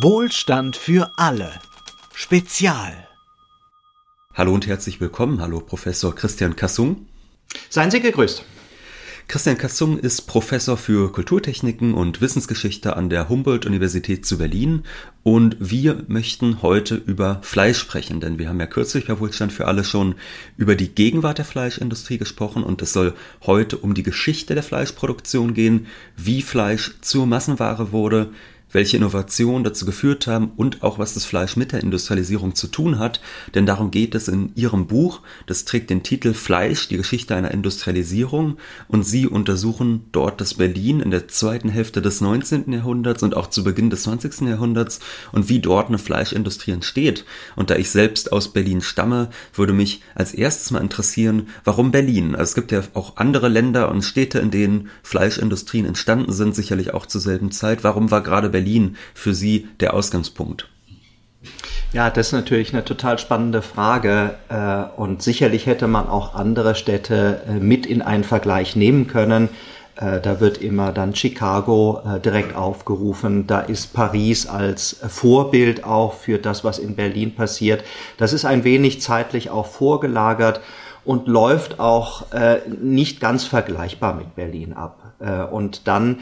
Wohlstand für alle. Spezial. Hallo und herzlich willkommen. Hallo Professor Christian Kassung. Seien Sie gegrüßt. Christian Kassung ist Professor für Kulturtechniken und Wissensgeschichte an der Humboldt-Universität zu Berlin und wir möchten heute über Fleisch sprechen, denn wir haben ja kürzlich bei Wohlstand für alle schon über die Gegenwart der Fleischindustrie gesprochen und es soll heute um die Geschichte der Fleischproduktion gehen, wie Fleisch zur Massenware wurde, welche Innovationen dazu geführt haben und auch was das Fleisch mit der Industrialisierung zu tun hat, denn darum geht es in ihrem Buch, das trägt den Titel Fleisch, die Geschichte einer Industrialisierung und sie untersuchen dort das Berlin in der zweiten Hälfte des 19. Jahrhunderts und auch zu Beginn des 20. Jahrhunderts und wie dort eine Fleischindustrie entsteht. Und da ich selbst aus Berlin stamme, würde mich als erstes mal interessieren, warum Berlin? Also es gibt ja auch andere Länder und Städte, in denen Fleischindustrien entstanden sind, sicherlich auch zur selben Zeit. Warum war gerade Berlin Berlin für Sie der Ausgangspunkt? Ja, das ist natürlich eine total spannende Frage äh, und sicherlich hätte man auch andere Städte äh, mit in einen Vergleich nehmen können. Äh, da wird immer dann Chicago direkt aufgerufen. Da ist Paris als Vorbild auch für das, was in Berlin passiert. Das ist ein wenig zeitlich auch vorgelagert und läuft auch nicht ganz vergleichbar mit Berlin ab. Und dann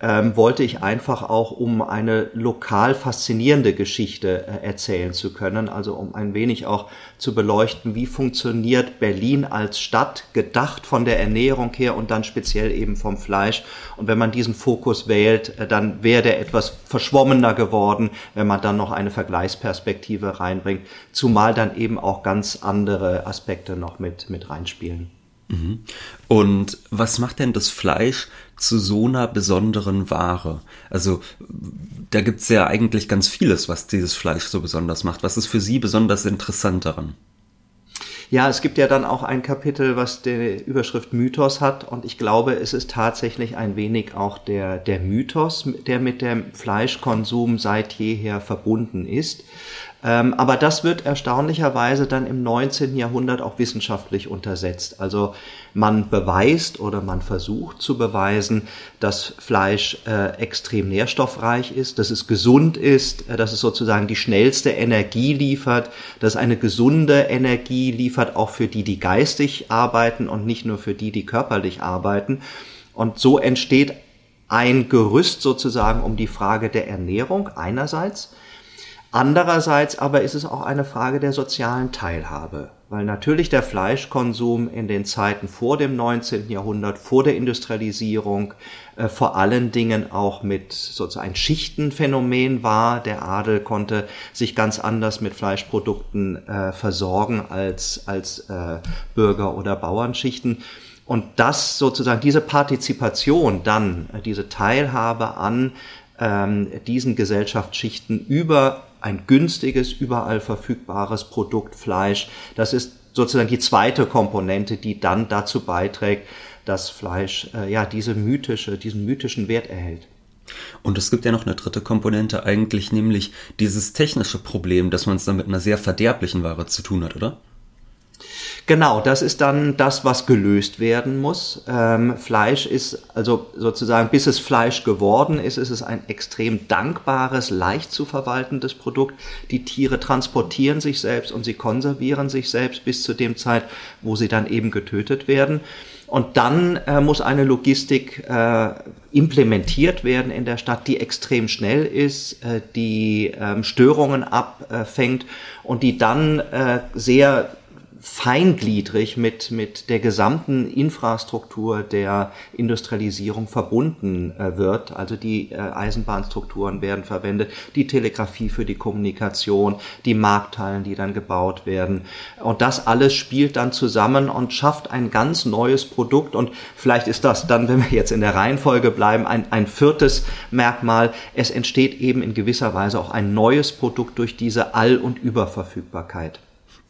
ähm, wollte ich einfach auch, um eine lokal faszinierende Geschichte äh, erzählen zu können, also um ein wenig auch zu beleuchten, wie funktioniert Berlin als Stadt, gedacht von der Ernährung her und dann speziell eben vom Fleisch. Und wenn man diesen Fokus wählt, äh, dann wäre der etwas verschwommener geworden, wenn man dann noch eine Vergleichsperspektive reinbringt, zumal dann eben auch ganz andere Aspekte noch mit, mit reinspielen. Mhm. Und was macht denn das Fleisch zu so einer besonderen Ware? Also da gibt's ja eigentlich ganz vieles, was dieses Fleisch so besonders macht. Was ist für Sie besonders interessant daran? Ja, es gibt ja dann auch ein Kapitel, was die Überschrift Mythos hat und ich glaube, es ist tatsächlich ein wenig auch der, der Mythos, der mit dem Fleischkonsum seit jeher verbunden ist. Ähm, aber das wird erstaunlicherweise dann im 19. Jahrhundert auch wissenschaftlich untersetzt. Also man beweist oder man versucht zu beweisen, dass Fleisch äh, extrem nährstoffreich ist, dass es gesund ist, äh, dass es sozusagen die schnellste Energie liefert, dass eine gesunde Energie liefert, auch für die, die geistig arbeiten und nicht nur für die, die körperlich arbeiten. Und so entsteht ein Gerüst sozusagen um die Frage der Ernährung einerseits Andererseits aber ist es auch eine Frage der sozialen Teilhabe, weil natürlich der Fleischkonsum in den Zeiten vor dem 19. Jahrhundert, vor der Industrialisierung, äh, vor allen Dingen auch mit sozusagen Schichtenphänomen war. Der Adel konnte sich ganz anders mit Fleischprodukten äh, versorgen als, als äh, Bürger- oder Bauernschichten. Und das sozusagen, diese Partizipation dann, äh, diese Teilhabe an ähm, diesen Gesellschaftsschichten über ein günstiges, überall verfügbares Produkt Fleisch. Das ist sozusagen die zweite Komponente, die dann dazu beiträgt, dass Fleisch äh, ja diese mythische, diesen mythischen Wert erhält. Und es gibt ja noch eine dritte Komponente eigentlich, nämlich dieses technische Problem, dass man es dann mit einer sehr verderblichen Ware zu tun hat, oder? Genau, das ist dann das, was gelöst werden muss. Ähm, Fleisch ist also sozusagen, bis es Fleisch geworden ist, ist es ein extrem dankbares, leicht zu verwaltendes Produkt. Die Tiere transportieren sich selbst und sie konservieren sich selbst bis zu dem Zeit, wo sie dann eben getötet werden. Und dann äh, muss eine Logistik äh, implementiert werden in der Stadt, die extrem schnell ist, äh, die ähm, Störungen abfängt und die dann äh, sehr feingliedrig mit, mit der gesamten Infrastruktur der Industrialisierung verbunden äh, wird. Also die äh, Eisenbahnstrukturen werden verwendet, die Telegrafie für die Kommunikation, die Markthallen, die dann gebaut werden. Und das alles spielt dann zusammen und schafft ein ganz neues Produkt. Und vielleicht ist das dann, wenn wir jetzt in der Reihenfolge bleiben, ein, ein viertes Merkmal. Es entsteht eben in gewisser Weise auch ein neues Produkt durch diese All- und Überverfügbarkeit.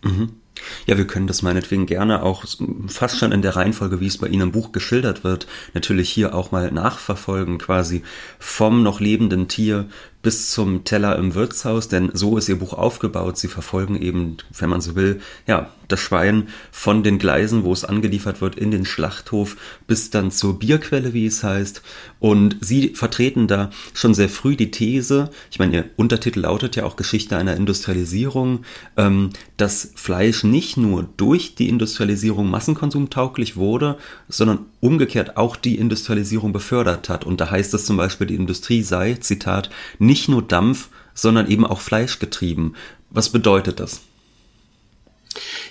Mhm. Ja, wir können das meinetwegen gerne auch fast schon in der Reihenfolge, wie es bei Ihnen im Buch geschildert wird, natürlich hier auch mal nachverfolgen, quasi vom noch lebenden Tier bis zum Teller im Wirtshaus, denn so ist ihr Buch aufgebaut. Sie verfolgen eben, wenn man so will, ja, das Schwein von den Gleisen, wo es angeliefert wird, in den Schlachthof bis dann zur Bierquelle, wie es heißt. Und sie vertreten da schon sehr früh die These, ich meine, ihr Untertitel lautet ja auch Geschichte einer Industrialisierung, ähm, dass Fleisch nicht nur durch die Industrialisierung massenkonsumtauglich wurde, sondern umgekehrt auch die Industrialisierung befördert hat. Und da heißt es zum Beispiel, die Industrie sei, Zitat, nicht nur Dampf, sondern eben auch fleischgetrieben. Was bedeutet das?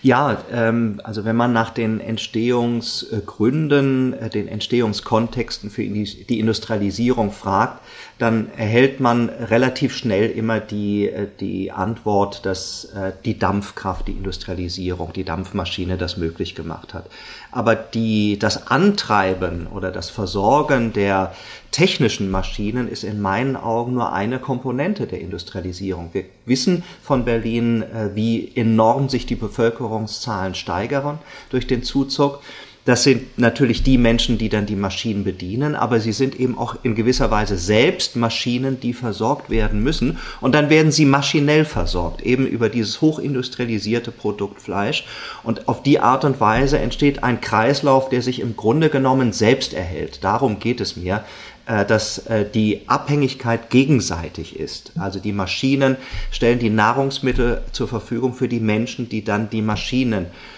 Ja, ähm, also wenn man nach den Entstehungsgründen, äh, den Entstehungskontexten für die Industrialisierung fragt, dann erhält man relativ schnell immer die, äh, die Antwort, dass äh, die Dampfkraft, die Industrialisierung, die Dampfmaschine das möglich gemacht hat. Aber die, das Antreiben oder das Versorgen der technischen Maschinen ist in meinen Augen nur eine Komponente der Industrialisierung. Wir wissen von Berlin, äh, wie enorm sich die Bevölkerungszahlen steigern durch den Zuzug. Das sind natürlich die Menschen, die dann die Maschinen bedienen, aber sie sind eben auch in gewisser Weise selbst Maschinen, die versorgt werden müssen. Und dann werden sie maschinell versorgt, eben über dieses hochindustrialisierte Produkt Fleisch. Und auf die Art und Weise entsteht ein Kreislauf, der sich im Grunde genommen selbst erhält. Darum geht es mir äh, dass äh, die Abhängigkeit gegenseitig ist. Also die Maschinen stellen die Nahrungsmittel zur Verfügung für die Menschen, die dann die Maschinen äh,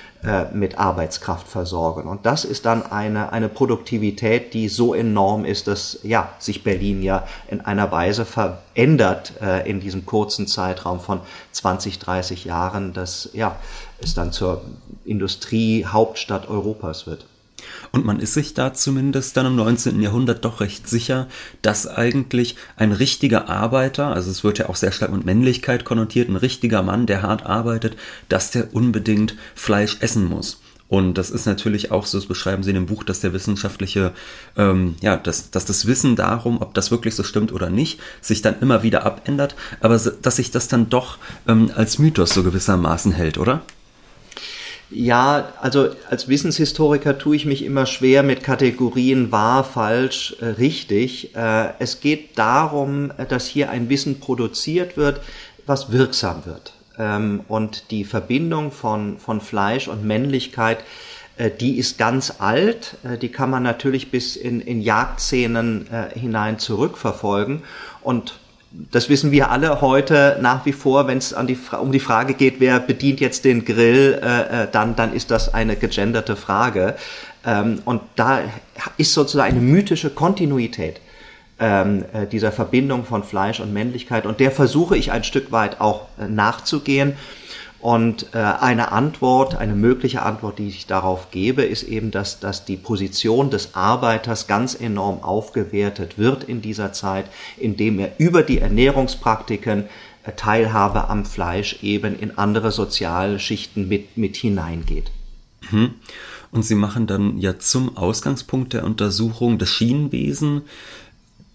mit Arbeitskraft versorgen. Und das ist dann eine, eine Produktivität, die so enorm ist, dass ja, sich Berlin ja in einer Weise verändert äh, in diesem kurzen Zeitraum von 20, 30 Jahren, dass ja, es dann zur Industriehauptstadt Europas wird. Und man ist sich da zumindest dann im 19. Jahrhundert doch recht sicher, dass eigentlich ein richtiger Arbeiter, also es wird ja auch sehr stark mit Männlichkeit konnotiert, ein richtiger Mann, der hart arbeitet, dass der unbedingt Fleisch essen muss. Und das ist natürlich auch so, das beschreiben Sie in dem Buch, dass der wissenschaftliche, ähm, ja, dass, dass das Wissen darum, ob das wirklich so stimmt oder nicht, sich dann immer wieder abändert, aber dass sich das dann doch ähm, als Mythos so gewissermaßen hält, oder? Ja, also als Wissenshistoriker tue ich mich immer schwer mit Kategorien wahr, falsch, äh, richtig. Äh, es geht darum, dass hier ein Wissen produziert wird, was wirksam wird. Ähm, und die Verbindung von, von Fleisch und Männlichkeit, äh, die ist ganz alt. Äh, die kann man natürlich bis in, in Jagdszenen äh, hinein zurückverfolgen. Und das wissen wir alle heute nach wie vor, wenn es um die Frage geht, wer bedient jetzt den Grill, äh, äh, dann, dann ist das eine gegenderte Frage. Ähm, und da ist sozusagen eine mythische Kontinuität ähm, äh, dieser Verbindung von Fleisch und Männlichkeit. Und der versuche ich ein Stück weit auch äh, nachzugehen. Und äh, eine Antwort, eine mögliche Antwort, die ich darauf gebe, ist eben, dass, dass die Position des Arbeiters ganz enorm aufgewertet wird in dieser Zeit, indem er über die Ernährungspraktiken äh, Teilhabe am Fleisch eben in andere soziale Schichten mit, mit hineingeht. Mhm. Und Sie machen dann ja zum Ausgangspunkt der Untersuchung das Schienenwesen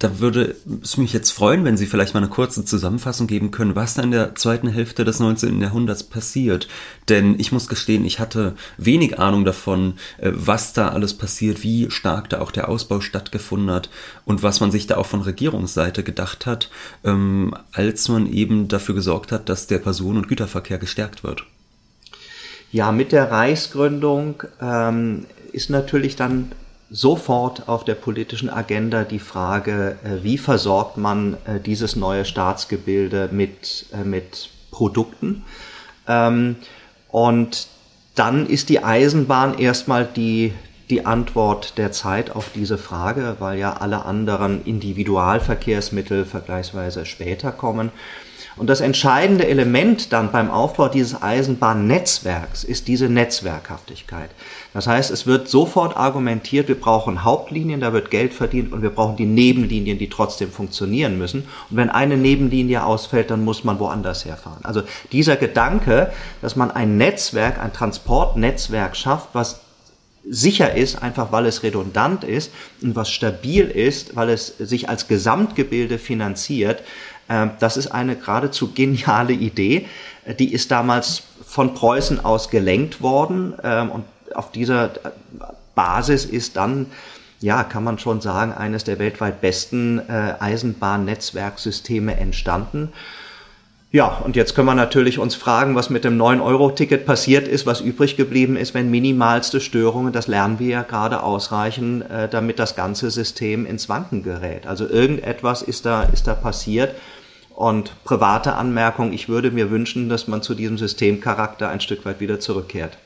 da würde es mich jetzt freuen, wenn Sie vielleicht mal eine kurze Zusammenfassung geben können, was da in der zweiten Hälfte des 19. Jahrhunderts passiert. Denn ich muss gestehen, ich hatte wenig Ahnung davon, äh, was da alles passiert, wie stark da auch der Ausbau stattgefunden hat und was man sich da auch von Regierungsseite gedacht hat, ähm, als man eben dafür gesorgt hat, dass der Personen- und Güterverkehr gestärkt wird. Ja, mit der Reichsgründung ähm, ist natürlich dann sofort auf der politischen Agenda die Frage, äh, wie versorgt man äh, dieses neue Staatsgebilde mit, äh, mit Produkten. Ähm, und dann ist die Eisenbahn erstmal die, die Antwort der Zeit auf diese Frage, weil ja alle anderen Individualverkehrsmittel vergleichsweise später kommen. Und das entscheidende Element dann beim Aufbau dieses Eisenbahnnetzwerks ist diese Netzwerkhaftigkeit. Das heißt, es wird sofort argumentiert, wir brauchen Hauptlinien, da wird Geld verdient und wir brauchen die Nebenlinien, die trotzdem funktionieren müssen. Und wenn eine Nebenlinie ausfällt, dann muss man woanders herfahren. Also dieser Gedanke, dass man ein Netzwerk, ein Transportnetzwerk schafft, was sicher ist, einfach weil es redundant ist und was stabil ist, weil es sich als Gesamtgebilde finanziert, das ist eine geradezu geniale Idee. Äh, die ist damals von Preußen aus gelenkt worden ähm, und auf dieser äh, Basis ist dann ja, kann man schon sagen, eines der weltweit besten äh, Eisenbahnnetzwerksysteme entstanden. Ja, und jetzt können wir natürlich uns fragen, was mit dem 9-Euro-Ticket passiert ist, was übrig geblieben ist, wenn minimalste Störungen, das lernen wir ja gerade ausreichen, äh, damit das ganze System ins Wanken gerät. Also irgendetwas ist da, ist da passiert. Und private Anmerkung, ich würde mir wünschen, dass man zu diesem Systemcharakter ein Stück weit wieder zurückkehrt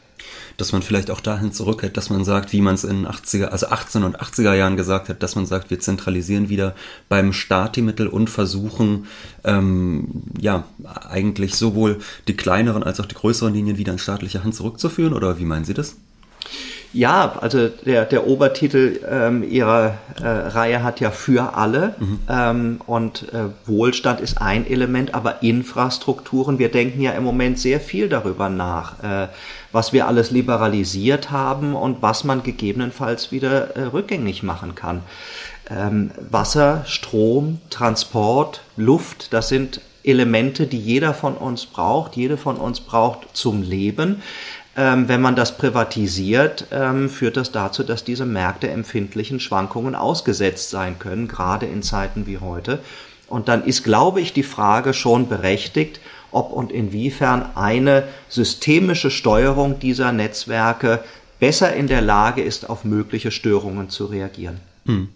dass man vielleicht auch dahin zurückhält, dass man sagt, wie man es in 80er, also 18 und 80er Jahren gesagt hat, dass man sagt, wir zentralisieren wieder beim Staat die Mittel und versuchen, ähm, ja, eigentlich sowohl die kleineren als auch die größeren Linien wieder in staatliche Hand zurückzuführen, oder wie meinen Sie das? Ja, also der, der Obertitel ähm, ihrer äh, Reihe hat ja für alle mhm. ähm, und äh, Wohlstand ist ein Element, aber Infrastrukturen, wir denken ja im Moment sehr viel darüber nach, äh, was wir alles liberalisiert haben und was man gegebenenfalls wieder äh, rückgängig machen kann. Ähm, Wasser, Strom, Transport, Luft, das sind Elemente, die jeder von uns braucht, jede von uns braucht zum Leben. Ähm, wenn man das privatisiert, ähm, führt das dazu, dass diese Märkte empfindlichen Schwankungen ausgesetzt sein können, gerade in Zeiten wie heute. Und dann ist, glaube ich, die Frage schon berechtigt, ob und inwiefern eine systemische Steuerung dieser Netzwerke besser in der Lage ist, auf mögliche Störungen zu reagieren. Hm.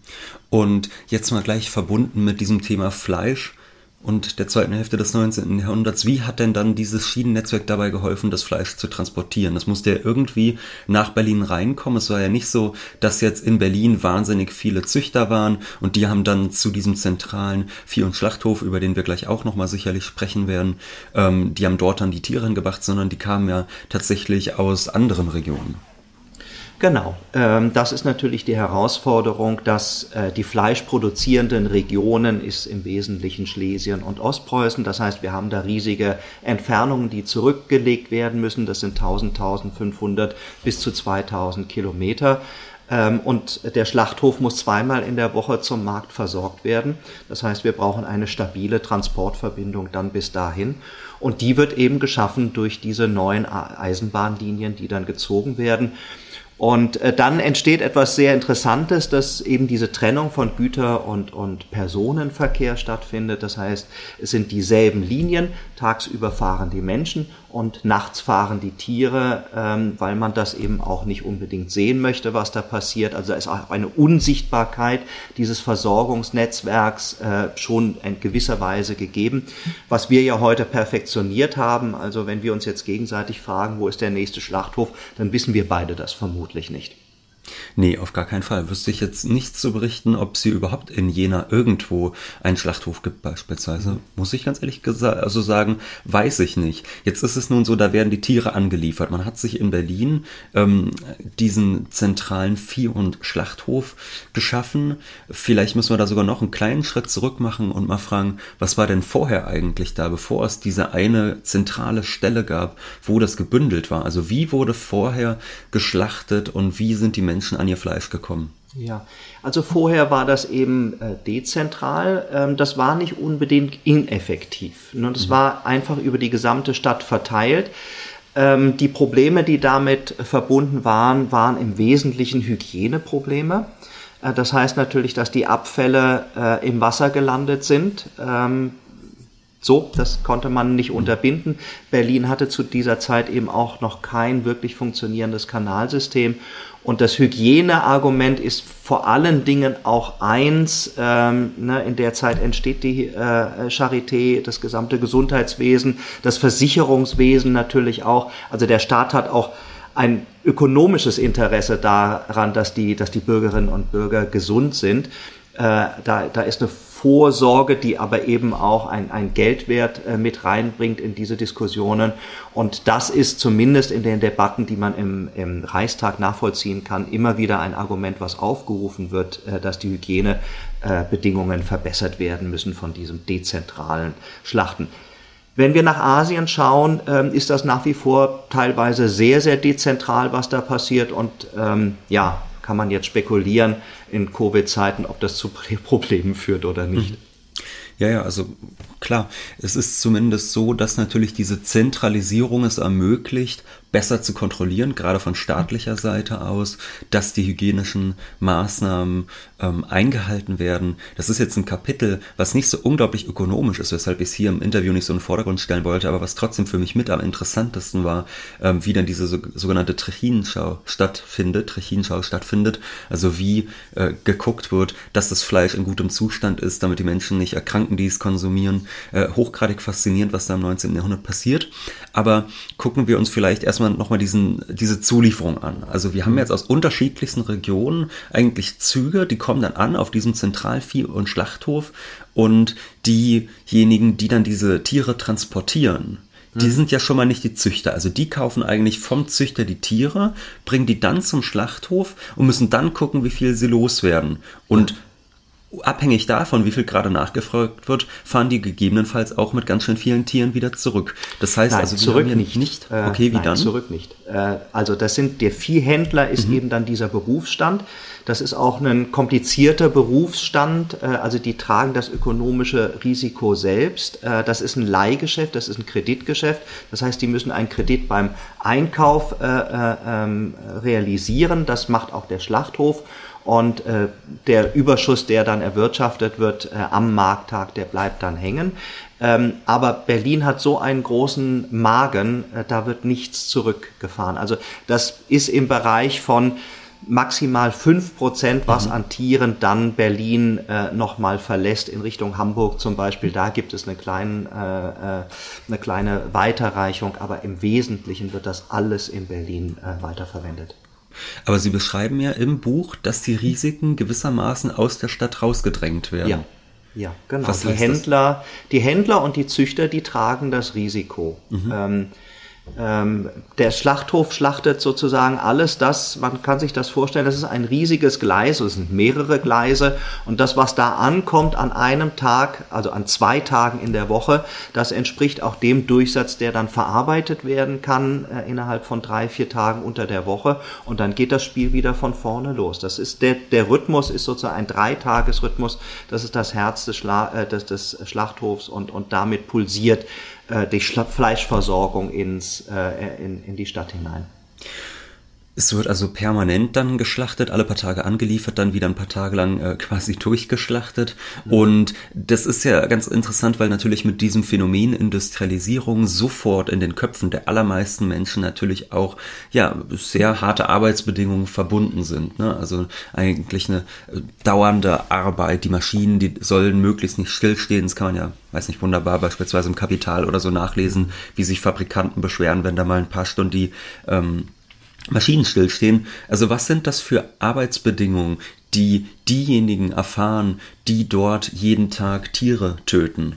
Und jetzt mal gleich verbunden mit diesem Thema Fleisch und der zweiten Hälfte des 19. Jahrhunderts. Wie hat denn dann dieses Schienennetzwerk dabei geholfen, das Fleisch zu transportieren? Das musste ja irgendwie nach Berlin reinkommen. Es war ja nicht so, dass jetzt in Berlin wahnsinnig viele Züchter waren und die haben dann zu diesem zentralen Vieh- und Schlachthof, über den wir gleich auch nochmal sicherlich sprechen werden, ähm, die haben dort dann die Tiere hingebracht, sondern die kamen ja tatsächlich aus anderen Regionen. Genau, ähm, das ist natürlich die Herausforderung, dass äh, die fleischproduzierenden Regionen ist im Wesentlichen Schlesien und Ostpreußen. Das heißt, wir haben da riesige Entfernungen, die zurückgelegt werden müssen. Das sind 1000, 1500 bis zu 2000 Kilometer. Ähm, und der Schlachthof muss zweimal in der Woche zum Markt versorgt werden. Das heißt, wir brauchen eine stabile Transportverbindung dann bis dahin. Und die wird eben geschaffen durch diese neuen Eisenbahnlinien, die dann gezogen werden. Und äh, dann entsteht etwas sehr Interessantes, dass eben diese Trennung von Güter- und, und Personenverkehr stattfindet. Das heißt, es sind dieselben Linien, tagsüber fahren die Menschen und nachts fahren die Tiere, ähm, weil man das eben auch nicht unbedingt sehen möchte, was da passiert. Also da ist auch eine Unsichtbarkeit dieses Versorgungsnetzwerks äh, schon in gewisser Weise gegeben, was wir ja heute perfektioniert haben. Also wenn wir uns jetzt gegenseitig fragen, wo ist der nächste Schlachthof, dann wissen wir beide das vermutlich nicht. Nee, auf gar keinen Fall. Wüsste ich jetzt nichts zu berichten, ob sie überhaupt in Jena irgendwo einen Schlachthof gibt beispielsweise. Muss ich ganz ehrlich also sagen, weiß ich nicht. Jetzt ist es nun so, da werden die Tiere angeliefert. Man hat sich in Berlin ähm, diesen zentralen Vieh- und Schlachthof geschaffen. Vielleicht müssen wir da sogar noch einen kleinen Schritt zurück machen und mal fragen, was war denn vorher eigentlich da, bevor es diese eine zentrale Stelle gab, wo das gebündelt war? Also wie wurde vorher geschlachtet und wie sind die Menschen an ihr Fleisch gekommen? Ja, also vorher war das eben äh, dezentral. Ähm, das war nicht unbedingt ineffektiv. Ne? Das mhm. war einfach über die gesamte Stadt verteilt. Ähm, die Probleme, die damit verbunden waren, waren im Wesentlichen Hygieneprobleme. Äh, das heißt natürlich, dass die Abfälle äh, im Wasser gelandet sind. Ähm, so, das konnte man nicht unterbinden. Berlin hatte zu dieser Zeit eben auch noch kein wirklich funktionierendes Kanalsystem und das Hygieneargument ist vor allen Dingen auch eins, ähm, ne, in der Zeit entsteht die äh, Charité, das gesamte Gesundheitswesen, das Versicherungswesen natürlich auch. Also der Staat hat auch ein ökonomisches Interesse daran, dass die, dass die Bürgerinnen und Bürger gesund sind. Äh, da, da ist eine Vorsorge, die aber eben auch ein, ein Geldwert äh, mit reinbringt in diese Diskussionen. Und das ist zumindest in den Debatten, die man im, im Reichstag nachvollziehen kann, immer wieder ein Argument, was aufgerufen wird, äh, dass die Hygienebedingungen äh, verbessert werden müssen von diesem dezentralen Schlachten. Wenn wir nach Asien schauen, ähm, ist das nach wie vor teilweise sehr, sehr dezentral, was da passiert. Und ähm, ja, kann man jetzt spekulieren in Covid-Zeiten, ob das zu Problemen führt oder nicht. Ja, ja, also Klar, es ist zumindest so, dass natürlich diese Zentralisierung es ermöglicht, besser zu kontrollieren, gerade von staatlicher Seite aus, dass die hygienischen Maßnahmen ähm, eingehalten werden. Das ist jetzt ein Kapitel, was nicht so unglaublich ökonomisch ist, weshalb ich es hier im Interview nicht so in den Vordergrund stellen wollte, aber was trotzdem für mich mit am interessantesten war, ähm, wie dann diese so, sogenannte Trechinenschau stattfindet, Trechinenschau stattfindet, also wie äh, geguckt wird, dass das Fleisch in gutem Zustand ist, damit die Menschen nicht erkranken, die es konsumieren. Äh, hochgradig faszinierend, was da im 19. Jahrhundert passiert. Aber gucken wir uns vielleicht erstmal erstmal nochmal diesen, diese Zulieferung an. Also wir haben jetzt aus unterschiedlichsten Regionen eigentlich Züge, die kommen dann an auf diesem Zentralvieh- und Schlachthof und diejenigen, die dann diese Tiere transportieren, die hm. sind ja schon mal nicht die Züchter. Also die kaufen eigentlich vom Züchter die Tiere, bringen die dann zum Schlachthof und müssen dann gucken, wie viel sie loswerden. Und abhängig davon, wie viel gerade nachgefragt wird, fahren die gegebenenfalls auch mit ganz schön vielen Tieren wieder zurück. Das heißt nein, also, zurück nicht. nicht. Äh, okay, wie nein, dann? Zurück nicht. Äh, also das sind der Viehhändler ist mhm. eben dann dieser Berufsstand. Das ist auch ein komplizierter Berufsstand. Äh, also die tragen das ökonomische Risiko selbst. Das ist ein Leihgeschäft, das ist ein Kreditgeschäft. Das heißt, die müssen einen Kredit beim Einkauf ähm, realisieren. Das macht auch der Schlachthof und äh, der Überschuss, der dann erwirtschaftet wird äh, am Markttag, der bleibt dann hängen. Ähm, aber Berlin hat so einen großen Magen, äh, da wird nichts zurückgefahren. Also das ist im Bereich von maximal fünf Prozent, was mhm. an Tieren dann Berlin äh, nochmal verlässt in Richtung Hamburg zum Beispiel. Da gibt es eine, kleinen, äh, äh, eine kleine Weiterreichung, aber im Wesentlichen wird das alles in Berlin äh, weiterverwendet. Aber Sie beschreiben ja im Buch, dass die Risiken gewissermaßen aus der Stadt rausgedrängt werden. Ja. Ja, genau. Was die Händler, das? die Händler und die Züchter, die tragen das Risiko. Mhm. Ähm, ähm, der Schlachthof schlachtet sozusagen alles das, man kann sich das vorstellen, das ist ein riesiges Gleis, es sind mehrere Gleise. Und das, was da ankommt an einem Tag, also an zwei Tagen in der Woche, das entspricht auch dem Durchsatz, der dann verarbeitet werden kann äh, innerhalb von drei, vier Tagen unter der Woche. Und dann geht das Spiel wieder von vorne los. Das ist der, der Rhythmus ist sozusagen ein Dreitagesrhythmus, das ist das Herz des, Schla äh, des, des Schlachthofs und, und damit pulsiert äh, die Fleischversorgung ins, äh, in, in die Stadt hinein. Es wird also permanent dann geschlachtet, alle paar Tage angeliefert, dann wieder ein paar Tage lang äh, quasi durchgeschlachtet. Mhm. Und das ist ja ganz interessant, weil natürlich mit diesem Phänomen Industrialisierung sofort in den Köpfen der allermeisten Menschen natürlich auch ja sehr harte Arbeitsbedingungen verbunden sind. Ne? Also eigentlich eine äh, dauernde Arbeit. Die Maschinen, die sollen möglichst nicht stillstehen. Das kann man ja, weiß nicht, wunderbar beispielsweise im Kapital oder so nachlesen, wie sich Fabrikanten beschweren, wenn da mal ein paar Stunden die ähm, Maschinen stillstehen. Also was sind das für Arbeitsbedingungen, die diejenigen erfahren, die dort jeden Tag Tiere töten?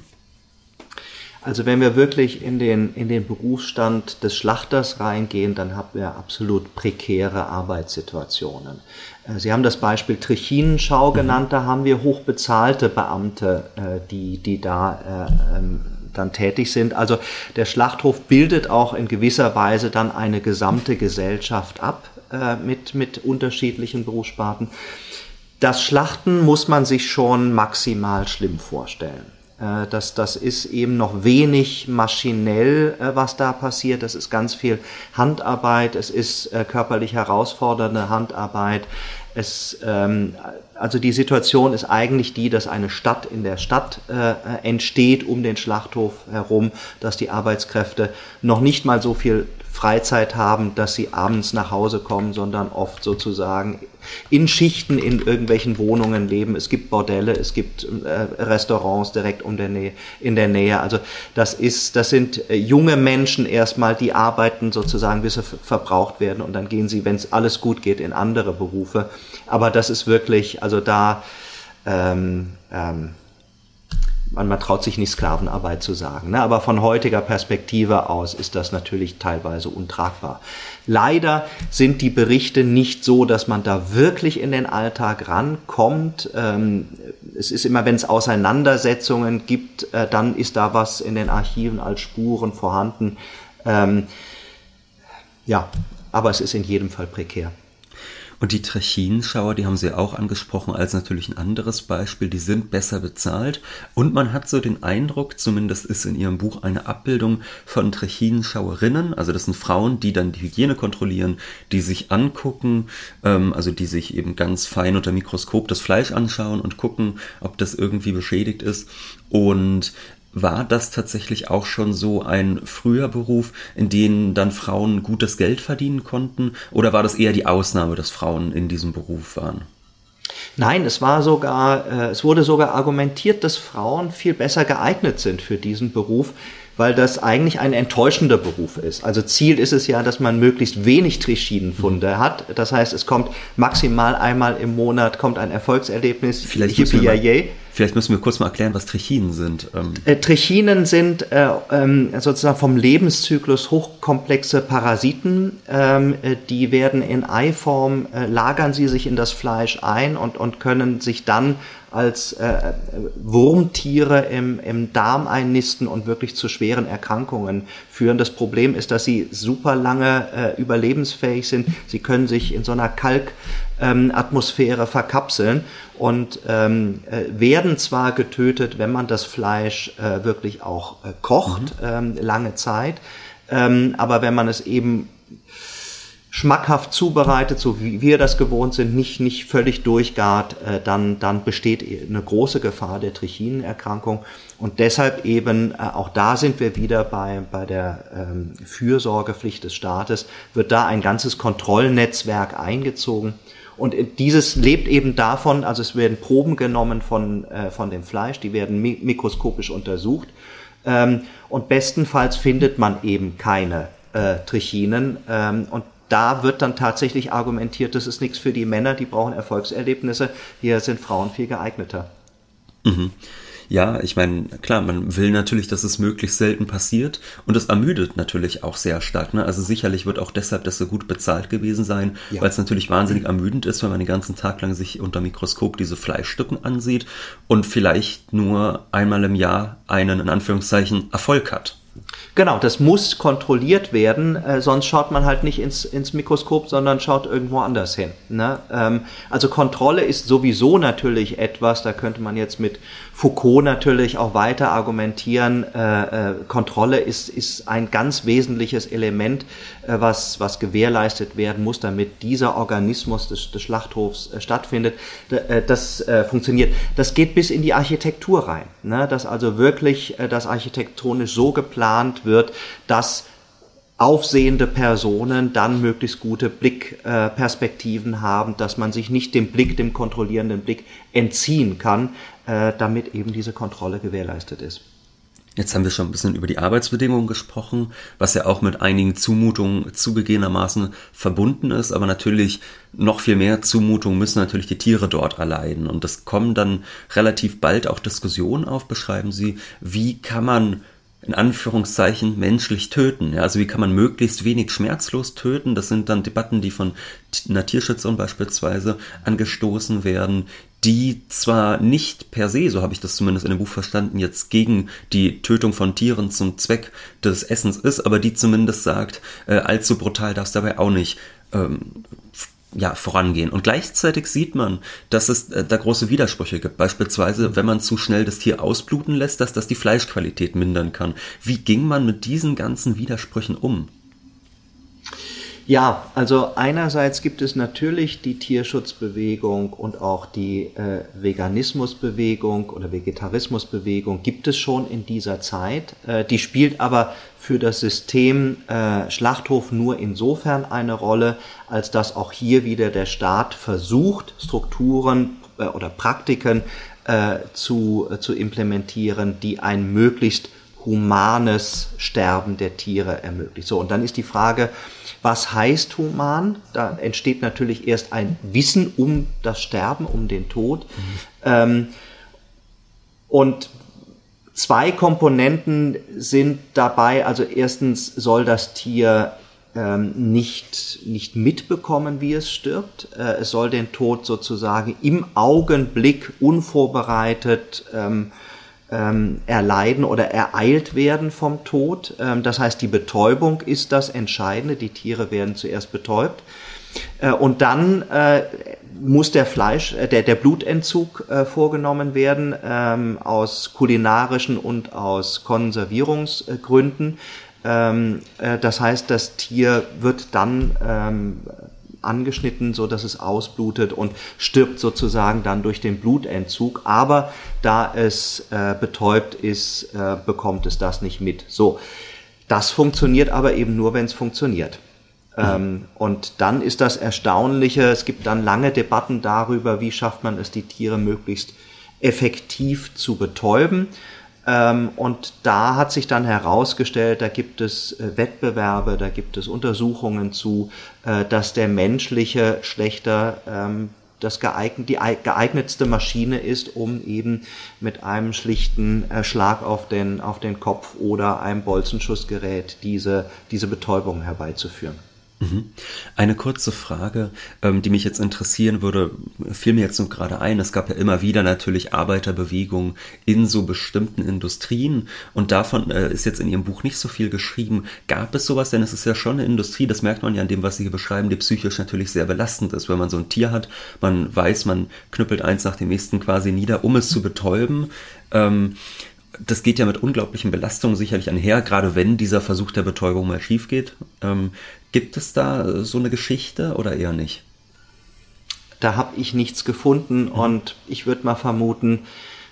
Also wenn wir wirklich in den, in den Berufsstand des Schlachters reingehen, dann haben wir absolut prekäre Arbeitssituationen. Äh, Sie haben das Beispiel Trichinenschau mhm. genannt, da haben wir hochbezahlte Beamte, äh, die, die da äh, ähm, dann tätig sind. Also der Schlachthof bildet auch in gewisser Weise dann eine gesamte Gesellschaft ab äh, mit, mit unterschiedlichen Berufssparten. Das Schlachten muss man sich schon maximal schlimm vorstellen. Äh, das, das ist eben noch wenig maschinell, äh, was da passiert. Das ist ganz viel Handarbeit, es ist äh, körperlich herausfordernde Handarbeit. Es, ähm, also die Situation ist eigentlich die, dass eine Stadt in der Stadt äh, entsteht um den Schlachthof herum, dass die Arbeitskräfte noch nicht mal so viel Freizeit haben, dass sie abends nach Hause kommen, sondern oft sozusagen in Schichten in irgendwelchen Wohnungen leben. Es gibt Bordelle, es gibt äh, Restaurants direkt um der Nähe, in der Nähe. Also das ist, das sind äh, junge Menschen erstmal, die arbeiten sozusagen, bis sie verbraucht werden und dann gehen sie, wenn es alles gut geht, in andere Berufe. Aber das ist wirklich, also da ähm, ähm, man, man traut sich nicht Sklavenarbeit zu sagen. Ne? Aber von heutiger Perspektive aus ist das natürlich teilweise untragbar. Leider sind die Berichte nicht so, dass man da wirklich in den Alltag rankommt. Ähm, es ist immer, wenn es Auseinandersetzungen gibt, äh, dann ist da was in den Archiven als Spuren vorhanden. Ähm, ja, aber es ist in jedem Fall prekär. Und die Trechinenschauer, die haben Sie auch angesprochen als natürlich ein anderes Beispiel, die sind besser bezahlt. Und man hat so den Eindruck, zumindest ist in Ihrem Buch eine Abbildung von Trechinenschauerinnen, also das sind Frauen, die dann die Hygiene kontrollieren, die sich angucken, ähm, also die sich eben ganz fein unter Mikroskop das Fleisch anschauen und gucken, ob das irgendwie beschädigt ist. Und war das tatsächlich auch schon so ein früher Beruf, in dem dann Frauen gutes Geld verdienen konnten? Oder war das eher die Ausnahme, dass Frauen in diesem Beruf waren? Nein, es war sogar, äh, es wurde sogar argumentiert, dass Frauen viel besser geeignet sind für diesen Beruf, weil das eigentlich ein enttäuschender Beruf ist. Also Ziel ist es ja, dass man möglichst wenig Trichinenfunde hat. Das heißt, es kommt maximal einmal im Monat kommt ein Erfolgserlebnis. Vielleicht müssen, wir mal, vielleicht müssen wir kurz mal erklären, was Trichinen sind. Ähm. Äh, Trichinen sind äh, ähm, sozusagen vom Lebenszyklus hochkomplexe Parasiten. Ähm, äh, die werden in Eiform, äh, lagern sie sich in das Fleisch ein und, und können sich dann als äh, Wurmtiere im, im Darm einnisten und wirklich zu schweren Erkrankungen führen. Das Problem ist, dass sie super lange äh, überlebensfähig sind. Sie können sich in so einer Kalkatmosphäre ähm, verkapseln und ähm, äh, werden zwar getötet, wenn man das Fleisch äh, wirklich auch äh, kocht, mhm. ähm, lange Zeit, ähm, aber wenn man es eben schmackhaft zubereitet, so wie wir das gewohnt sind, nicht, nicht völlig durchgart, äh, dann, dann besteht eine große Gefahr der Trichinenerkrankung. Und deshalb eben, äh, auch da sind wir wieder bei, bei der ähm, Fürsorgepflicht des Staates, wird da ein ganzes Kontrollnetzwerk eingezogen. Und dieses lebt eben davon, also es werden Proben genommen von, äh, von dem Fleisch, die werden mikroskopisch untersucht. Ähm, und bestenfalls findet man eben keine äh, Trichinen. Ähm, und da wird dann tatsächlich argumentiert, das ist nichts für die Männer, die brauchen Erfolgserlebnisse, hier sind Frauen viel geeigneter. Mhm. Ja, ich meine, klar, man will natürlich, dass es möglichst selten passiert und es ermüdet natürlich auch sehr stark. Ne? Also sicherlich wird auch deshalb das so gut bezahlt gewesen sein, ja. weil es natürlich wahnsinnig ermüdend ist, wenn man den ganzen Tag lang sich unter Mikroskop diese Fleischstücken ansieht und vielleicht nur einmal im Jahr einen, in Anführungszeichen, Erfolg hat. Genau, das muss kontrolliert werden, äh, sonst schaut man halt nicht ins, ins Mikroskop, sondern schaut irgendwo anders hin. Ne? Ähm, also Kontrolle ist sowieso natürlich etwas, da könnte man jetzt mit Foucault natürlich auch weiter argumentieren. Äh, äh, Kontrolle ist, ist ein ganz wesentliches Element, äh, was, was gewährleistet werden muss, damit dieser Organismus des, des Schlachthofs äh, stattfindet. Äh, das funktioniert. Das geht bis in die Architektur rein, ne? dass also wirklich das architektonisch so geplant wird, dass aufsehende Personen dann möglichst gute Blickperspektiven äh, haben, dass man sich nicht dem Blick, dem kontrollierenden Blick entziehen kann, äh, damit eben diese Kontrolle gewährleistet ist. Jetzt haben wir schon ein bisschen über die Arbeitsbedingungen gesprochen, was ja auch mit einigen Zumutungen zugegebenermaßen verbunden ist, aber natürlich noch viel mehr Zumutungen müssen natürlich die Tiere dort erleiden. Und das kommen dann relativ bald auch Diskussionen auf, beschreiben Sie, wie kann man in Anführungszeichen menschlich töten. Ja, also wie kann man möglichst wenig schmerzlos töten? Das sind dann Debatten, die von einer Tierschützerin beispielsweise angestoßen werden, die zwar nicht per se, so habe ich das zumindest in dem Buch verstanden, jetzt gegen die Tötung von Tieren zum Zweck des Essens ist, aber die zumindest sagt, äh, allzu brutal darf es dabei auch nicht ähm, ja, vorangehen. Und gleichzeitig sieht man, dass es äh, da große Widersprüche gibt. Beispielsweise, wenn man zu schnell das Tier ausbluten lässt, dass das die Fleischqualität mindern kann. Wie ging man mit diesen ganzen Widersprüchen um? Ja, also einerseits gibt es natürlich die Tierschutzbewegung und auch die äh, Veganismusbewegung oder Vegetarismusbewegung gibt es schon in dieser Zeit. Äh, die spielt aber für das System äh, Schlachthof nur insofern eine Rolle, als dass auch hier wieder der Staat versucht, Strukturen äh, oder Praktiken äh, zu, äh, zu implementieren, die ein möglichst humanes Sterben der Tiere ermöglicht. So, und dann ist die Frage, was heißt human? Da entsteht natürlich erst ein Wissen um das Sterben, um den Tod. Mhm. Ähm, und zwei Komponenten sind dabei. Also erstens soll das Tier ähm, nicht, nicht mitbekommen, wie es stirbt. Äh, es soll den Tod sozusagen im Augenblick unvorbereitet ähm, erleiden oder ereilt werden vom Tod. Ähm, das heißt, die Betäubung ist das Entscheidende. Die Tiere werden zuerst betäubt. Äh, und dann äh, muss der Fleisch, äh, der, der Blutentzug äh, vorgenommen werden ähm, aus kulinarischen und aus Konservierungsgründen. Ähm, äh, das heißt, das Tier wird dann ähm, angeschnitten, so dass es ausblutet und stirbt sozusagen dann durch den Blutentzug. Aber da es äh, betäubt ist, äh, bekommt es das nicht mit. So, das funktioniert aber eben nur, wenn es funktioniert. Ähm, und dann ist das Erstaunliche, es gibt dann lange Debatten darüber, wie schafft man es, die Tiere möglichst effektiv zu betäuben. Ähm, und da hat sich dann herausgestellt, da gibt es äh, Wettbewerbe, da gibt es Untersuchungen zu, äh, dass der menschliche Schlechter ähm, das geeignet, die geeignetste Maschine ist, um eben mit einem schlichten äh, Schlag auf den, auf den Kopf oder einem Bolzenschussgerät diese, diese Betäubung herbeizuführen. Mhm. Eine kurze Frage, ähm, die mich jetzt interessieren würde, fiel mir jetzt nur gerade ein. Es gab ja immer wieder natürlich Arbeiterbewegungen in so bestimmten Industrien und davon äh, ist jetzt in Ihrem Buch nicht so viel geschrieben. Gab es sowas? Denn es ist ja schon eine Industrie, das merkt man ja an dem, was Sie hier beschreiben, die psychisch natürlich sehr belastend ist, wenn man so ein Tier hat. Man weiß, man knüppelt eins nach dem nächsten quasi nieder, um es zu betäuben. Ähm, das geht ja mit unglaublichen Belastungen sicherlich einher, gerade wenn dieser Versuch der Betäubung mal schief geht. Ähm, gibt es da so eine Geschichte oder eher nicht? Da habe ich nichts gefunden mhm. und ich würde mal vermuten,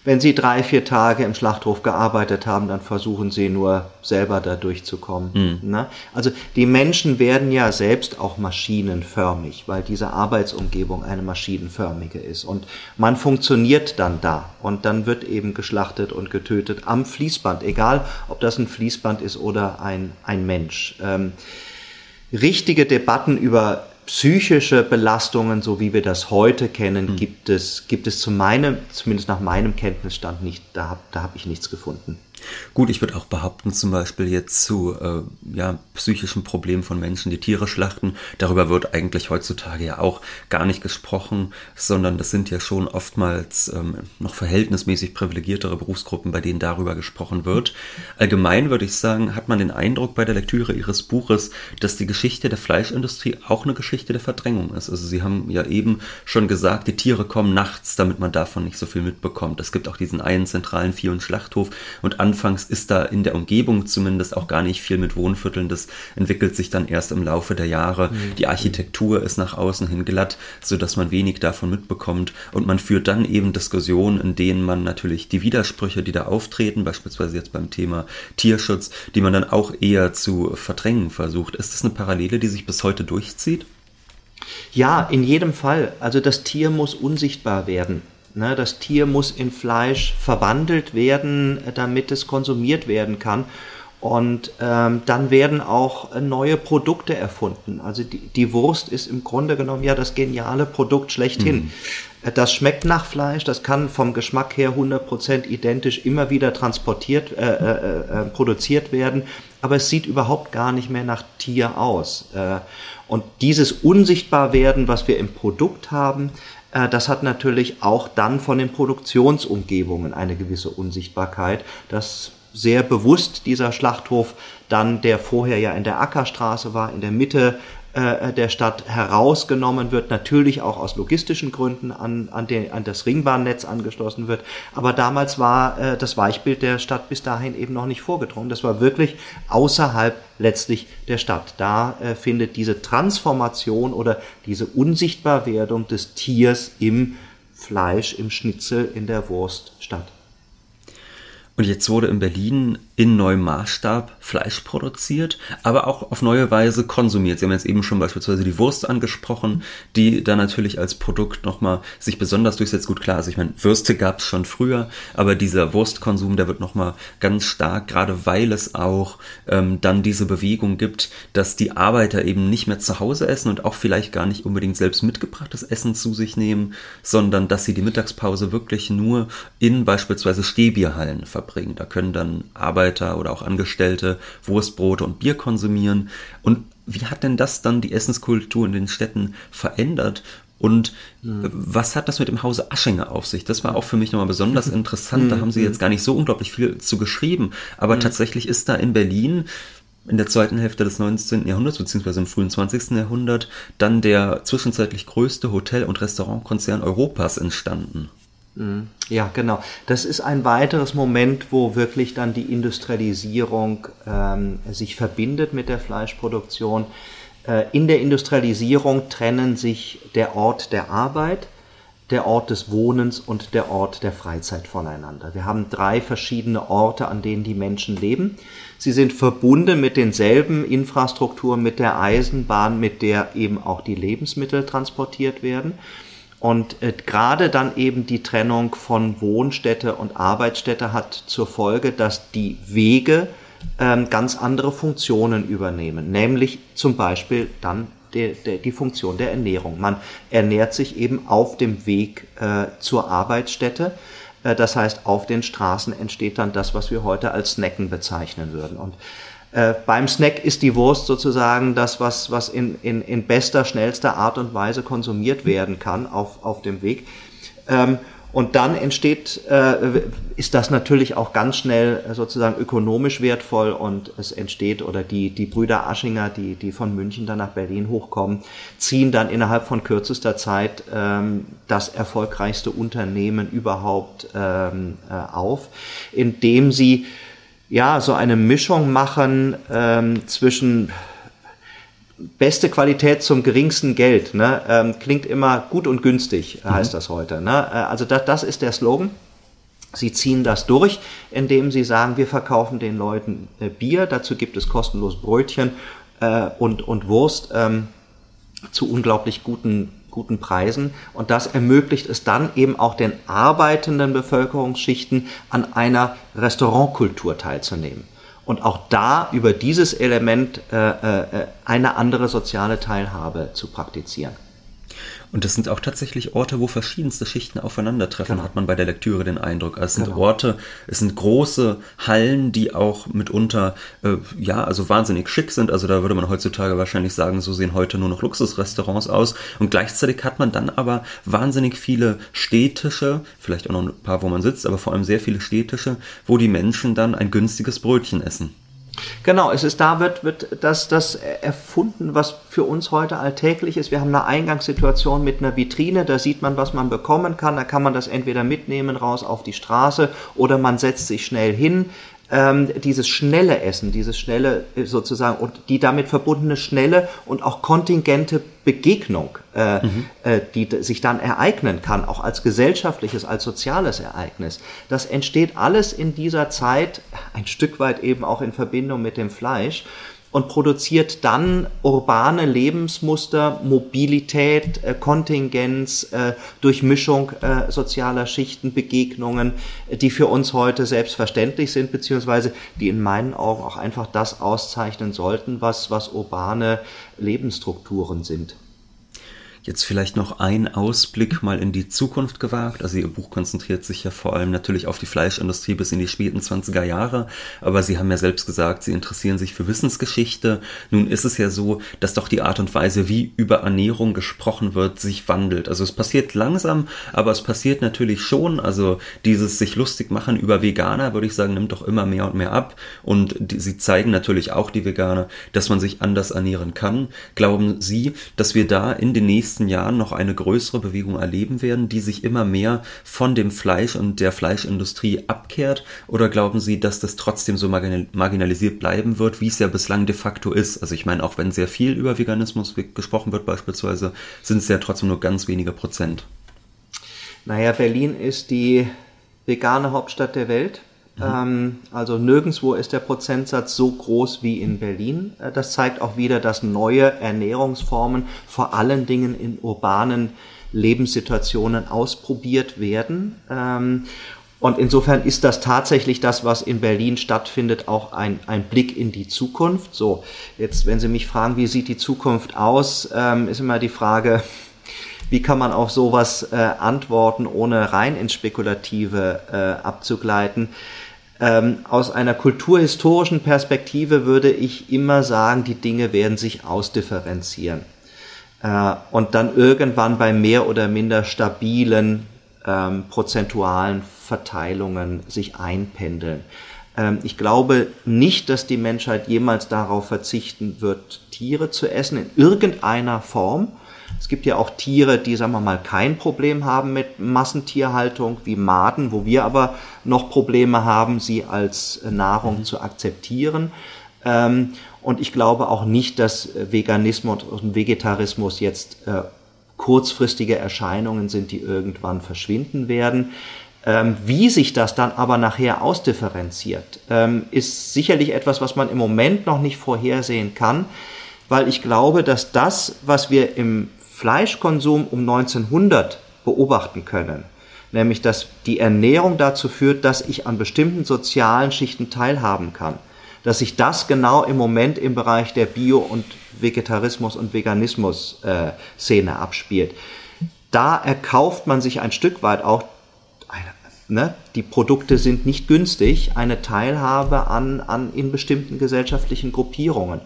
wenn Sie drei, vier Tage im Schlachthof gearbeitet haben, dann versuchen Sie nur selber da durchzukommen. Mhm. Ne? Also die Menschen werden ja selbst auch maschinenförmig, weil diese Arbeitsumgebung eine maschinenförmige ist. Und man funktioniert dann da und dann wird eben geschlachtet und getötet am Fließband, egal ob das ein Fließband ist oder ein, ein Mensch. Ähm, richtige Debatten über psychische Belastungen, so wie wir das heute kennen, mhm. gibt es, gibt es zu meinem, zumindest nach meinem Kenntnisstand nicht. Da, da habe ich nichts gefunden. Gut, ich würde auch behaupten, zum Beispiel jetzt zu äh, ja, psychischen Problemen von Menschen, die Tiere schlachten, darüber wird eigentlich heutzutage ja auch gar nicht gesprochen, sondern das sind ja schon oftmals ähm, noch verhältnismäßig privilegiertere Berufsgruppen, bei denen darüber gesprochen wird. Allgemein würde ich sagen, hat man den Eindruck bei der Lektüre Ihres Buches, dass die Geschichte der Fleischindustrie auch eine Geschichte der Verdrängung ist. Also Sie haben ja eben schon gesagt, die Tiere kommen nachts, damit man davon nicht so viel mitbekommt. Es gibt auch diesen einen zentralen Vieh- und Schlachthof und andere anfangs ist da in der Umgebung zumindest auch gar nicht viel mit Wohnvierteln. Das entwickelt sich dann erst im Laufe der Jahre. Mhm. Die Architektur ist nach außen hin glatt, so dass man wenig davon mitbekommt. Und man führt dann eben Diskussionen, in denen man natürlich die Widersprüche, die da auftreten, beispielsweise jetzt beim Thema Tierschutz, die man dann auch eher zu verdrängen versucht. Ist das eine Parallele, die sich bis heute durchzieht? Ja, in jedem Fall. Also das Tier muss unsichtbar werden. Ne, das Tier muss in Fleisch verwandelt werden, damit es konsumiert werden kann. Und ähm, dann werden auch neue Produkte erfunden. Also die, die, Wurst ist im Grunde genommen ja das geniale Produkt schlechthin. Mhm. Das schmeckt nach Fleisch, das kann vom Geschmack her 100% identisch immer wieder transportiert, äh, äh, äh, produziert werden, aber es sieht überhaupt gar nicht mehr nach Tier aus. Äh, und dieses Unsichtbarwerden, was wir im Produkt haben, äh, das hat natürlich auch dann von den Produktionsumgebungen eine gewisse Unsichtbarkeit, dass sehr bewusst dieser Schlachthof dann, der vorher ja in der Ackerstraße war, in der Mitte äh, der Stadt herausgenommen wird, natürlich auch aus logistischen Gründen an, an, den, an das Ringbahnnetz angeschlossen wird. Aber damals war äh, das Weichbild der Stadt bis dahin eben noch nicht vorgedrungen. Das war wirklich außerhalb letztlich der Stadt. Da äh, findet diese Transformation oder diese Unsichtbarwerdung des Tiers im Fleisch, im Schnitzel, in der Wurst statt. Und jetzt wurde in Berlin in neuem Maßstab Fleisch produziert, aber auch auf neue Weise konsumiert. Sie haben jetzt eben schon beispielsweise die Wurst angesprochen, die da natürlich als Produkt nochmal sich besonders durchsetzt. Gut, klar, also ich meine, Würste gab es schon früher, aber dieser Wurstkonsum, der wird nochmal ganz stark, gerade weil es auch ähm, dann diese Bewegung gibt, dass die Arbeiter eben nicht mehr zu Hause essen und auch vielleicht gar nicht unbedingt selbst mitgebrachtes Essen zu sich nehmen, sondern dass sie die Mittagspause wirklich nur in beispielsweise Stehbierhallen verbringen. Da können dann Arbeiter oder auch Angestellte Wurstbrote und Bier konsumieren. Und wie hat denn das dann die Essenskultur in den Städten verändert? Und mhm. was hat das mit dem Hause Aschinger auf sich? Das war auch für mich nochmal besonders interessant. Da haben sie jetzt gar nicht so unglaublich viel zu geschrieben. Aber mhm. tatsächlich ist da in Berlin in der zweiten Hälfte des 19. Jahrhunderts beziehungsweise im frühen 20. Jahrhundert dann der zwischenzeitlich größte Hotel- und Restaurantkonzern Europas entstanden. Mhm. Ja, genau. Das ist ein weiteres Moment, wo wirklich dann die Industrialisierung ähm, sich verbindet mit der Fleischproduktion. Äh, in der Industrialisierung trennen sich der Ort der Arbeit, der Ort des Wohnens und der Ort der Freizeit voneinander. Wir haben drei verschiedene Orte, an denen die Menschen leben. Sie sind verbunden mit denselben Infrastrukturen, mit der Eisenbahn, mit der eben auch die Lebensmittel transportiert werden. Und äh, gerade dann eben die Trennung von Wohnstätte und Arbeitsstätte hat zur Folge, dass die Wege ähm, ganz andere Funktionen übernehmen, nämlich zum Beispiel dann die, die, die Funktion der Ernährung. Man ernährt sich eben auf dem Weg äh, zur Arbeitsstätte. Äh, das heißt, auf den Straßen entsteht dann das, was wir heute als Snacken bezeichnen würden. Und äh, beim Snack ist die Wurst sozusagen das, was, was in, in, in bester, schnellster Art und Weise konsumiert werden kann auf, auf dem Weg. Ähm, und dann entsteht, äh, ist das natürlich auch ganz schnell sozusagen ökonomisch wertvoll und es entsteht, oder die, die Brüder Aschinger, die, die von München dann nach Berlin hochkommen, ziehen dann innerhalb von kürzester Zeit ähm, das erfolgreichste Unternehmen überhaupt ähm, äh, auf, indem sie ja, so eine Mischung machen ähm, zwischen beste Qualität zum geringsten Geld. Ne? Ähm, klingt immer gut und günstig, heißt mhm. das heute. Ne? Äh, also das, das ist der Slogan. Sie ziehen das durch, indem sie sagen, wir verkaufen den Leuten äh, Bier, dazu gibt es kostenlos Brötchen äh, und, und Wurst ähm, zu unglaublich guten guten Preisen. Und das ermöglicht es dann eben auch den arbeitenden Bevölkerungsschichten an einer Restaurantkultur teilzunehmen. Und auch da über dieses Element äh, äh, eine andere soziale Teilhabe zu praktizieren. Und das sind auch tatsächlich Orte, wo verschiedenste Schichten aufeinandertreffen, genau. hat man bei der Lektüre den Eindruck. Also es sind genau. Orte, es sind große Hallen, die auch mitunter, äh, ja, also wahnsinnig schick sind. Also da würde man heutzutage wahrscheinlich sagen, so sehen heute nur noch Luxusrestaurants aus. Und gleichzeitig hat man dann aber wahnsinnig viele städtische, vielleicht auch noch ein paar, wo man sitzt, aber vor allem sehr viele städtische, wo die Menschen dann ein günstiges Brötchen essen. Genau, es ist da wird, wird das, das erfunden, was für uns heute alltäglich ist. Wir haben eine Eingangssituation mit einer Vitrine, da sieht man, was man bekommen kann. Da kann man das entweder mitnehmen raus auf die Straße oder man setzt sich schnell hin ähm, dieses schnelle Essen, dieses schnelle äh, sozusagen und die damit verbundene schnelle und auch kontingente Begegnung, äh, mhm. äh, die sich dann ereignen kann, auch als gesellschaftliches, als soziales Ereignis. Das entsteht alles in dieser Zeit, ein Stück weit eben auch in Verbindung mit dem Fleisch und produziert dann urbane Lebensmuster, Mobilität, äh, Kontingenz, äh, Durchmischung äh, sozialer Schichten, Begegnungen, die für uns heute selbstverständlich sind, beziehungsweise die in meinen Augen auch einfach das auszeichnen sollten, was, was urbane Lebensstrukturen sind. Jetzt vielleicht noch ein Ausblick mal in die Zukunft gewagt. Also Ihr Buch konzentriert sich ja vor allem natürlich auf die Fleischindustrie bis in die späten 20er Jahre. Aber Sie haben ja selbst gesagt, Sie interessieren sich für Wissensgeschichte. Nun ist es ja so, dass doch die Art und Weise, wie über Ernährung gesprochen wird, sich wandelt. Also es passiert langsam, aber es passiert natürlich schon. Also dieses sich lustig machen über Veganer, würde ich sagen, nimmt doch immer mehr und mehr ab. Und die, Sie zeigen natürlich auch die Veganer, dass man sich anders ernähren kann. Glauben Sie, dass wir da in den nächsten nächsten Jahren noch eine größere Bewegung erleben werden, die sich immer mehr von dem Fleisch und der Fleischindustrie abkehrt? Oder glauben Sie, dass das trotzdem so marginalisiert bleiben wird, wie es ja bislang de facto ist? Also ich meine, auch wenn sehr viel über Veganismus gesprochen wird beispielsweise, sind es ja trotzdem nur ganz wenige Prozent. Naja, Berlin ist die vegane Hauptstadt der Welt. Mhm. Ähm, also nirgendwo ist der Prozentsatz so groß wie in Berlin. Äh, das zeigt auch wieder, dass neue Ernährungsformen vor allen Dingen in urbanen Lebenssituationen ausprobiert werden. Ähm, und insofern ist das tatsächlich das, was in Berlin stattfindet, auch ein, ein Blick in die Zukunft. So, jetzt, wenn Sie mich fragen, wie sieht die Zukunft aus, ähm, ist immer die Frage, wie kann man auf sowas äh, antworten, ohne rein ins Spekulative äh, abzugleiten. Ähm, aus einer kulturhistorischen Perspektive würde ich immer sagen, die Dinge werden sich ausdifferenzieren äh, und dann irgendwann bei mehr oder minder stabilen ähm, prozentualen Verteilungen sich einpendeln. Ähm, ich glaube nicht, dass die Menschheit jemals darauf verzichten wird, Tiere zu essen in irgendeiner Form. Es gibt ja auch Tiere, die, sagen wir mal, kein Problem haben mit Massentierhaltung, wie Maden, wo wir aber noch Probleme haben, sie als Nahrung mhm. zu akzeptieren. Ähm, und ich glaube auch nicht, dass Veganismus und Vegetarismus jetzt äh, kurzfristige Erscheinungen sind, die irgendwann verschwinden werden. Ähm, wie sich das dann aber nachher ausdifferenziert, ähm, ist sicherlich etwas, was man im Moment noch nicht vorhersehen kann, weil ich glaube, dass das, was wir im Fleischkonsum um 1900 beobachten können, nämlich dass die Ernährung dazu führt, dass ich an bestimmten sozialen Schichten teilhaben kann, dass sich das genau im Moment im Bereich der Bio- und Vegetarismus- und Veganismus-Szene abspielt. Da erkauft man sich ein Stück weit auch ne, die Produkte sind nicht günstig, eine Teilhabe an, an in bestimmten gesellschaftlichen Gruppierungen.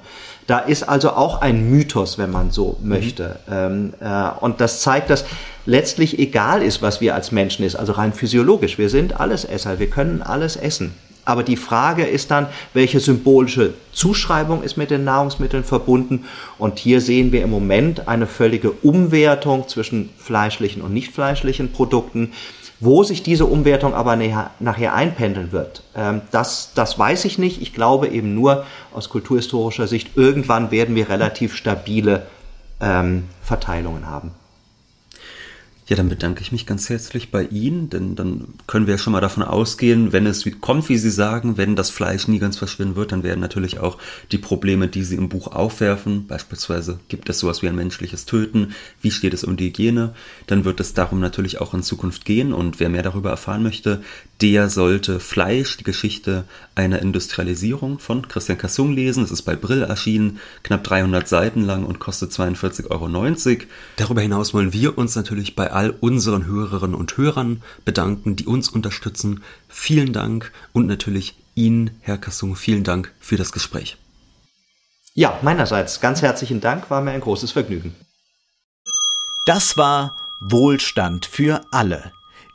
Da ist also auch ein Mythos, wenn man so möchte. Mhm. Ähm, äh, und das zeigt, dass letztlich egal ist, was wir als Menschen ist, also rein physiologisch. Wir sind alles Esser, wir können alles essen. Aber die Frage ist dann, welche symbolische Zuschreibung ist mit den Nahrungsmitteln verbunden? Und hier sehen wir im Moment eine völlige Umwertung zwischen fleischlichen und nicht fleischlichen Produkten. Wo sich diese Umwertung aber nachher, nachher einpendeln wird, ähm, das, das weiß ich nicht. Ich glaube eben nur aus kulturhistorischer Sicht, irgendwann werden wir relativ stabile ähm, Verteilungen haben. Ja, dann bedanke ich mich ganz herzlich bei Ihnen, denn dann können wir ja schon mal davon ausgehen, wenn es kommt, wie Sie sagen, wenn das Fleisch nie ganz verschwinden wird, dann werden natürlich auch die Probleme, die Sie im Buch aufwerfen, beispielsweise gibt es sowas wie ein menschliches Töten, wie steht es um die Hygiene, dann wird es darum natürlich auch in Zukunft gehen und wer mehr darüber erfahren möchte, der sollte Fleisch, die Geschichte einer Industrialisierung von Christian Kassung lesen. Es ist bei Brill erschienen, knapp 300 Seiten lang und kostet 42,90 Euro. Darüber hinaus wollen wir uns natürlich bei all unseren Hörerinnen und Hörern bedanken, die uns unterstützen. Vielen Dank und natürlich Ihnen, Herr Kassung, vielen Dank für das Gespräch. Ja, meinerseits ganz herzlichen Dank, war mir ein großes Vergnügen. Das war Wohlstand für alle